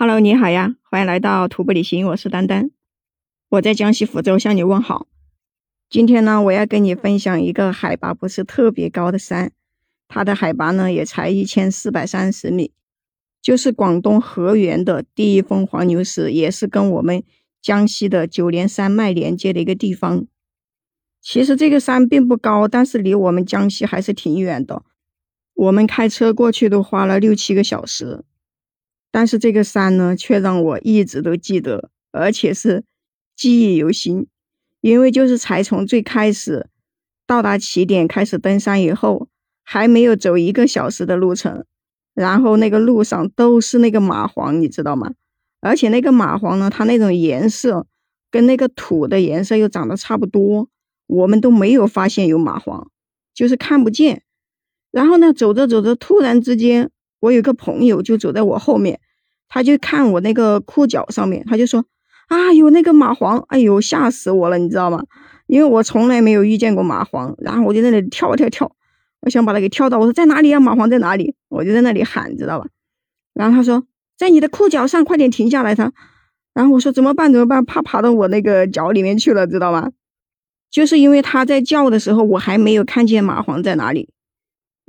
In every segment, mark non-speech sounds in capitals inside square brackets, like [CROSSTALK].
Hello，你好呀，欢迎来到徒步旅行，我是丹丹，我在江西抚州向你问好。今天呢，我要跟你分享一个海拔不是特别高的山，它的海拔呢也才一千四百三十米，就是广东河源的第一峰黄牛石，也是跟我们江西的九连山脉连接的一个地方。其实这个山并不高，但是离我们江西还是挺远的，我们开车过去都花了六七个小时。但是这个山呢，却让我一直都记得，而且是记忆犹新。因为就是才从最开始到达起点开始登山以后，还没有走一个小时的路程，然后那个路上都是那个蚂蟥，你知道吗？而且那个蚂蟥呢，它那种颜色跟那个土的颜色又长得差不多，我们都没有发现有蚂蟥，就是看不见。然后呢，走着走着，突然之间。我有个朋友就走在我后面，他就看我那个裤脚上面，他就说：“啊，有那个蚂蟥，哎呦，吓死我了，你知道吗？因为我从来没有遇见过蚂蟥。”然后我就在那里跳跳跳，我想把它给跳到。我说：“在哪里呀？蚂蟥在哪里？”我就在那里喊，知道吧？然后他说：“在你的裤脚上，快点停下来！”他，然后我说：“怎么办？怎么办？怕爬到我那个脚里面去了，知道吗？”就是因为他在叫的时候，我还没有看见蚂蟥在哪里。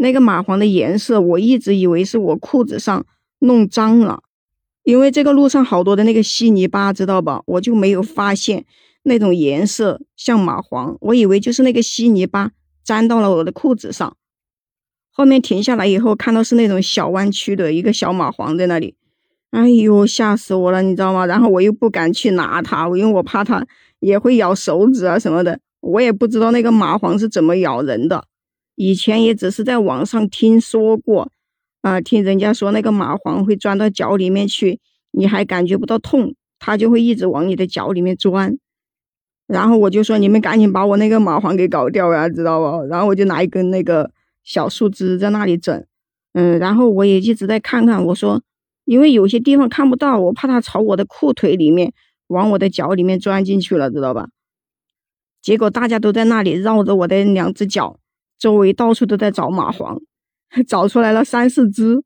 那个蚂蟥的颜色，我一直以为是我裤子上弄脏了，因为这个路上好多的那个稀泥巴，知道吧？我就没有发现那种颜色像蚂蟥，我以为就是那个稀泥巴粘到了我的裤子上。后面停下来以后，看到是那种小弯曲的一个小蚂蟥在那里，哎呦，吓死我了，你知道吗？然后我又不敢去拿它，因为我怕它也会咬手指啊什么的，我也不知道那个蚂蟥是怎么咬人的。以前也只是在网上听说过，啊，听人家说那个蚂蟥会钻到脚里面去，你还感觉不到痛，它就会一直往你的脚里面钻。然后我就说你们赶紧把我那个蚂蟥给搞掉呀，知道不？然后我就拿一根那个小树枝在那里整，嗯，然后我也一直在看看，我说因为有些地方看不到，我怕它朝我的裤腿里面往我的脚里面钻进去了，知道吧？结果大家都在那里绕着我的两只脚。周围到处都在找蚂蟥，[LAUGHS] 找出来了三四只，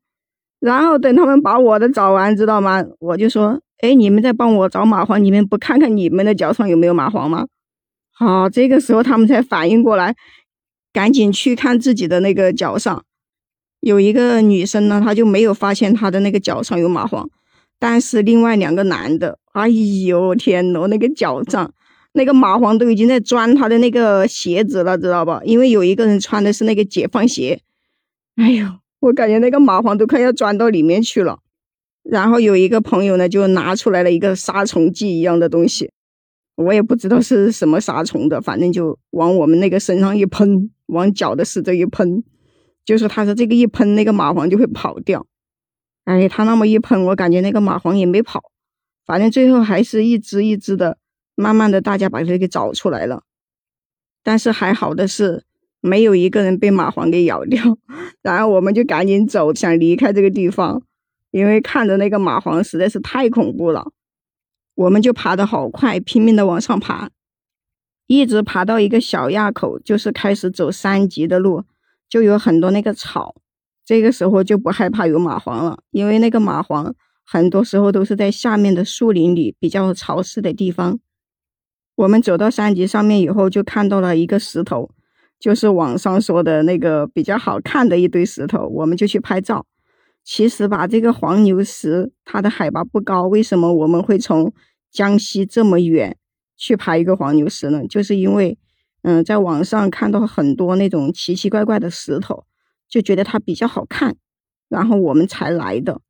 然后等他们把我的找完，知道吗？我就说：“哎，你们在帮我找蚂蟥，你们不看看你们的脚上有没有蚂蟥吗？”好，这个时候他们才反应过来，赶紧去看自己的那个脚上。有一个女生呢，她就没有发现她的那个脚上有蚂蟥，但是另外两个男的，哎呦天呐，那个脚上。那个蚂蟥都已经在钻他的那个鞋子了，知道吧？因为有一个人穿的是那个解放鞋，哎呦，我感觉那个蚂蟥都快要钻到里面去了。然后有一个朋友呢，就拿出来了一个杀虫剂一样的东西，我也不知道是什么杀虫的，反正就往我们那个身上一喷，往脚的四周一喷，就是他说这个一喷，那个蚂蟥就会跑掉。哎，他那么一喷，我感觉那个蚂蟥也没跑，反正最后还是一只一只的。慢慢的，大家把它给找出来了，但是还好的是，没有一个人被蚂蟥给咬掉。然后我们就赶紧走，想离开这个地方，因为看着那个蚂蟥实在是太恐怖了。我们就爬得好快，拼命的往上爬，一直爬到一个小垭口，就是开始走三级的路，就有很多那个草。这个时候就不害怕有蚂蟥了，因为那个蚂蟥很多时候都是在下面的树林里比较潮湿的地方。我们走到山脊上面以后，就看到了一个石头，就是网上说的那个比较好看的一堆石头，我们就去拍照。其实吧，这个黄牛石它的海拔不高，为什么我们会从江西这么远去爬一个黄牛石呢？就是因为，嗯，在网上看到很多那种奇奇怪怪的石头，就觉得它比较好看，然后我们才来的。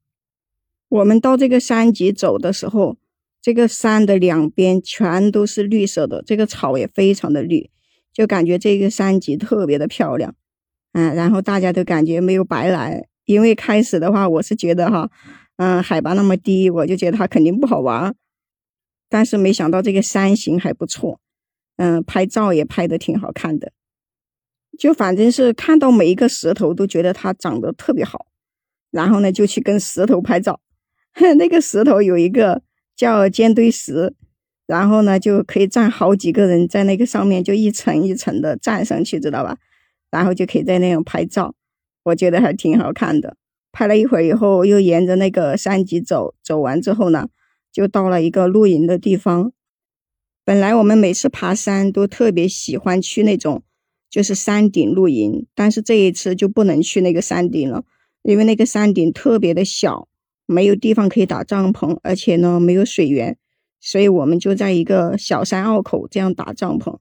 我们到这个山脊走的时候。这个山的两边全都是绿色的，这个草也非常的绿，就感觉这个山脊特别的漂亮，嗯，然后大家都感觉没有白来，因为开始的话我是觉得哈，嗯，海拔那么低，我就觉得它肯定不好玩，但是没想到这个山形还不错，嗯，拍照也拍的挺好看的，就反正是看到每一个石头都觉得它长得特别好，然后呢就去跟石头拍照，[LAUGHS] 那个石头有一个。叫尖堆石，然后呢就可以站好几个人在那个上面，就一层一层的站上去，知道吧？然后就可以在那样拍照，我觉得还挺好看的。拍了一会儿以后，又沿着那个山脊走，走完之后呢，就到了一个露营的地方。本来我们每次爬山都特别喜欢去那种就是山顶露营，但是这一次就不能去那个山顶了，因为那个山顶特别的小，没有地方可以打帐篷，而且呢没有水源，所以我们就在一个小山坳口这样打帐篷。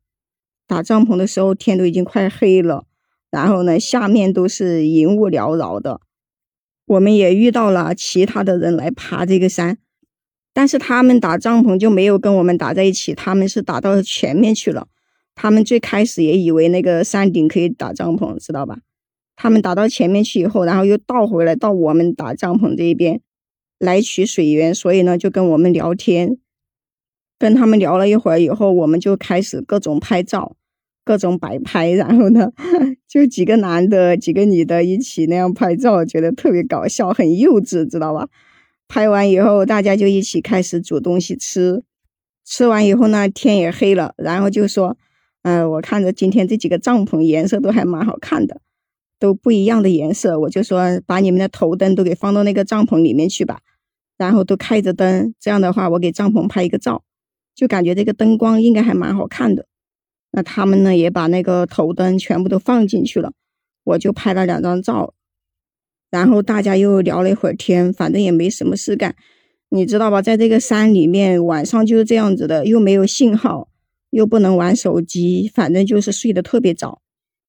打帐篷的时候天都已经快黑了，然后呢下面都是云雾缭绕的。我们也遇到了其他的人来爬这个山。但是他们打帐篷就没有跟我们打在一起，他们是打到前面去了。他们最开始也以为那个山顶可以打帐篷，知道吧？他们打到前面去以后，然后又倒回来到我们打帐篷这一边来取水源，所以呢就跟我们聊天，跟他们聊了一会儿以后，我们就开始各种拍照，各种摆拍，然后呢 [LAUGHS] 就几个男的、几个女的一起那样拍照，觉得特别搞笑，很幼稚，知道吧？拍完以后，大家就一起开始煮东西吃。吃完以后呢，天也黑了，然后就说：“嗯，我看着今天这几个帐篷颜色都还蛮好看的，都不一样的颜色。”我就说：“把你们的头灯都给放到那个帐篷里面去吧，然后都开着灯，这样的话我给帐篷拍一个照，就感觉这个灯光应该还蛮好看的。”那他们呢也把那个头灯全部都放进去了，我就拍了两张照。然后大家又聊了一会儿天，反正也没什么事干，你知道吧？在这个山里面，晚上就是这样子的，又没有信号，又不能玩手机，反正就是睡得特别早。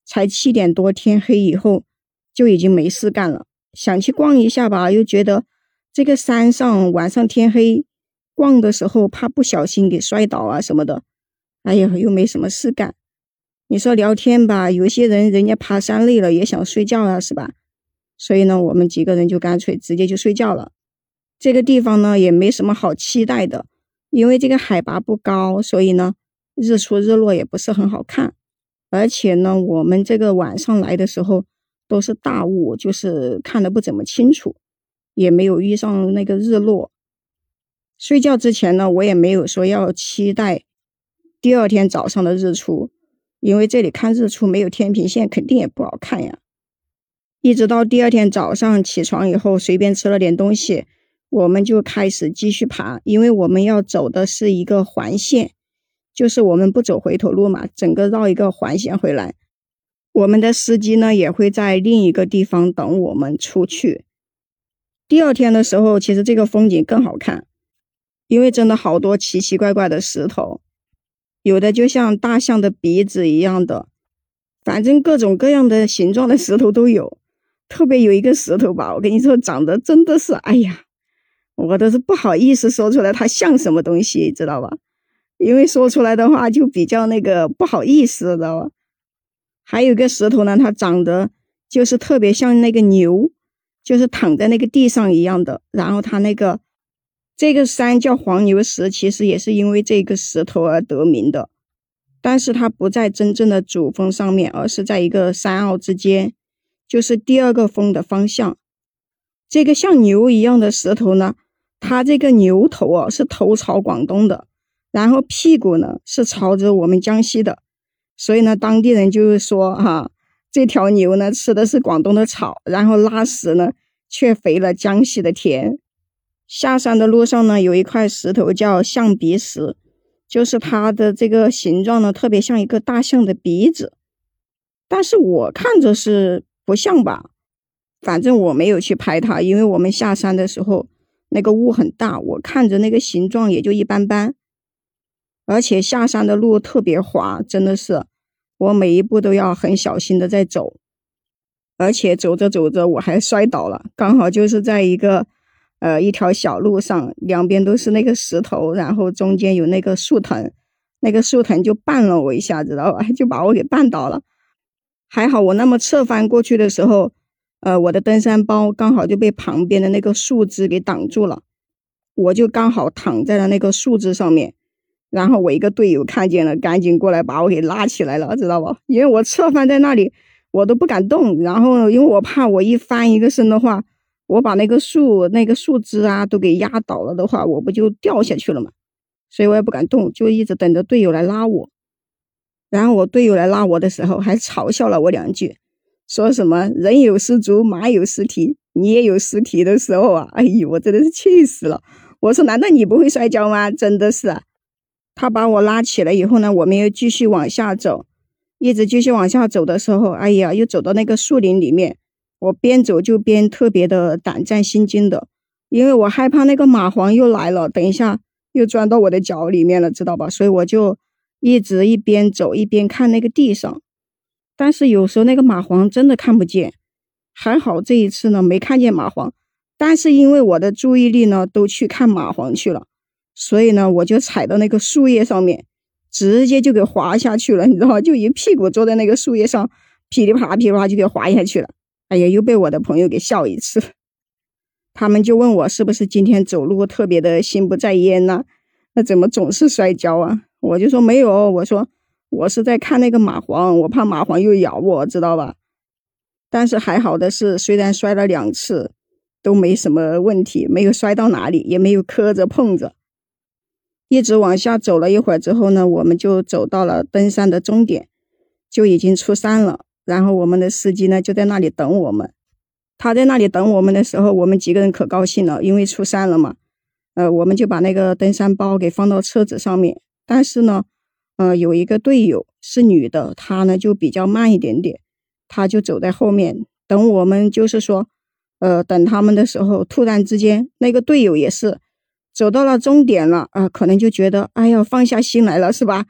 才七点多，天黑以后就已经没事干了，想去逛一下吧，又觉得这个山上晚上天黑逛的时候，怕不小心给摔倒啊什么的。哎呀，又没什么事干。你说聊天吧，有些人人家爬山累了也想睡觉啊，是吧？所以呢，我们几个人就干脆直接就睡觉了。这个地方呢也没什么好期待的，因为这个海拔不高，所以呢日出日落也不是很好看。而且呢，我们这个晚上来的时候都是大雾，就是看的不怎么清楚，也没有遇上那个日落。睡觉之前呢，我也没有说要期待第二天早上的日出，因为这里看日出没有天平线，肯定也不好看呀。一直到第二天早上起床以后，随便吃了点东西，我们就开始继续爬。因为我们要走的是一个环线，就是我们不走回头路嘛，整个绕一个环线回来。我们的司机呢也会在另一个地方等我们出去。第二天的时候，其实这个风景更好看，因为真的好多奇奇怪怪的石头，有的就像大象的鼻子一样的，反正各种各样的形状的石头都有。特别有一个石头吧，我跟你说，长得真的是，哎呀，我都是不好意思说出来它像什么东西，知道吧？因为说出来的话就比较那个不好意思，知道吧？还有个石头呢，它长得就是特别像那个牛，就是躺在那个地上一样的。然后它那个这个山叫黄牛石，其实也是因为这个石头而得名的，但是它不在真正的主峰上面，而是在一个山坳之间。就是第二个峰的方向，这个像牛一样的石头呢，它这个牛头啊是头朝广东的，然后屁股呢是朝着我们江西的，所以呢，当地人就是说哈，这条牛呢吃的是广东的草，然后拉屎呢却肥了江西的田。下山的路上呢，有一块石头叫象鼻石，就是它的这个形状呢特别像一个大象的鼻子，但是我看着是。不像吧，反正我没有去拍它，因为我们下山的时候那个雾很大，我看着那个形状也就一般般，而且下山的路特别滑，真的是我每一步都要很小心的在走，而且走着走着我还摔倒了，刚好就是在一个呃一条小路上，两边都是那个石头，然后中间有那个树藤，那个树藤就绊了我一下，知道吧？就把我给绊倒了。还好我那么侧翻过去的时候，呃，我的登山包刚好就被旁边的那个树枝给挡住了，我就刚好躺在了那个树枝上面。然后我一个队友看见了，赶紧过来把我给拉起来了，知道吧？因为我侧翻在那里，我都不敢动。然后因为我怕我一翻一个身的话，我把那个树那个树枝啊都给压倒了的话，我不就掉下去了嘛？所以我也不敢动，就一直等着队友来拉我。然后我队友来拉我的时候，还嘲笑了我两句，说什么“人有失足，马有失蹄”。你也有失蹄的时候啊！哎呦，我真的是气死了！我说，难道你不会摔跤吗？真的是。他把我拉起来以后呢，我们又继续往下走，一直继续往下走的时候，哎呀，又走到那个树林里面。我边走就边特别的胆战心惊的，因为我害怕那个蚂蟥又来了，等一下又钻到我的脚里面了，知道吧？所以我就一直一边走一边看那个地上，但是有时候那个蚂蟥真的看不见，还好这一次呢没看见蚂蟥，但是因为我的注意力呢都去看蚂蟥去了，所以呢我就踩到那个树叶上面，直接就给滑下去了，你知道吗？就一屁股坐在那个树叶上，噼里啪啦噼里啪啦就给滑下去了。哎呀，又被我的朋友给笑一次。[LAUGHS] 他们就问我是不是今天走路特别的心不在焉呢？那怎么总是摔跤啊？我就说没有，我说我是在看那个蚂蟥，我怕蚂蟥又咬我，知道吧？但是还好的是，虽然摔了两次，都没什么问题，没有摔到哪里，也没有磕着碰着。一直往下走了一会儿之后呢，我们就走到了登山的终点，就已经出山了。然后我们的司机呢就在那里等我们，他在那里等我们的时候，我们几个人可高兴了，因为出山了嘛。呃，我们就把那个登山包给放到车子上面。但是呢，呃，有一个队友是女的，她呢就比较慢一点点，她就走在后面等我们。就是说，呃，等他们的时候，突然之间，那个队友也是走到了终点了啊，可能就觉得，哎呀，放下心来了，是吧？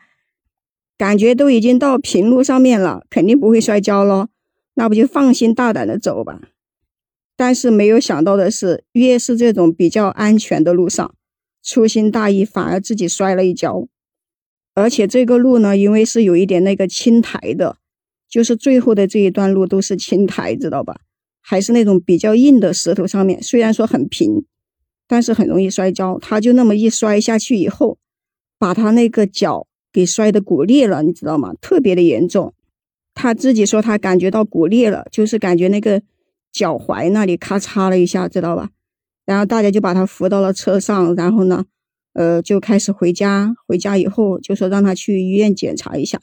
感觉都已经到平路上面了，肯定不会摔跤咯。那不就放心大胆的走吧。但是没有想到的是，越是这种比较安全的路上，粗心大意反而自己摔了一跤。而且这个路呢，因为是有一点那个青苔的，就是最后的这一段路都是青苔，知道吧？还是那种比较硬的石头上面，虽然说很平，但是很容易摔跤。他就那么一摔下去以后，把他那个脚。给摔的骨裂了，你知道吗？特别的严重。他自己说他感觉到骨裂了，就是感觉那个脚踝那里咔嚓了一下，知道吧？然后大家就把他扶到了车上，然后呢，呃，就开始回家。回家以后就说让他去医院检查一下。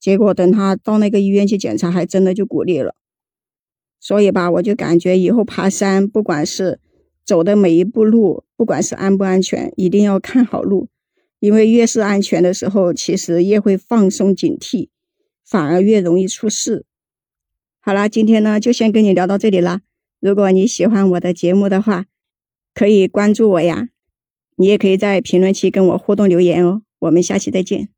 结果等他到那个医院去检查，还真的就骨裂了。所以吧，我就感觉以后爬山，不管是走的每一步路，不管是安不安全，一定要看好路。因为越是安全的时候，其实越会放松警惕，反而越容易出事。好啦，今天呢就先跟你聊到这里啦。如果你喜欢我的节目的话，可以关注我呀。你也可以在评论区跟我互动留言哦。我们下期再见。